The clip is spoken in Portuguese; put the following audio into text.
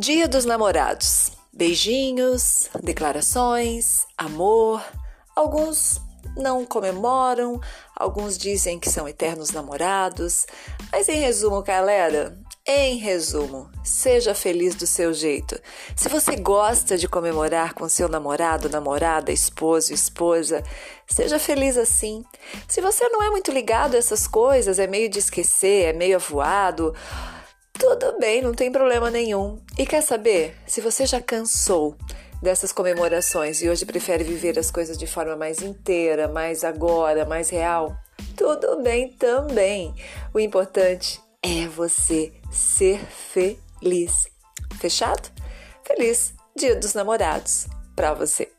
Dia dos Namorados. Beijinhos, declarações, amor. Alguns não comemoram, alguns dizem que são eternos namorados. Mas em resumo, galera, em resumo, seja feliz do seu jeito. Se você gosta de comemorar com seu namorado, namorada, esposo, esposa, seja feliz assim. Se você não é muito ligado a essas coisas, é meio de esquecer, é meio avoado, tudo bem, não tem problema nenhum. E quer saber? Se você já cansou dessas comemorações e hoje prefere viver as coisas de forma mais inteira, mais agora, mais real, tudo bem também. O importante é você ser feliz. Fechado? Feliz Dia dos Namorados para você.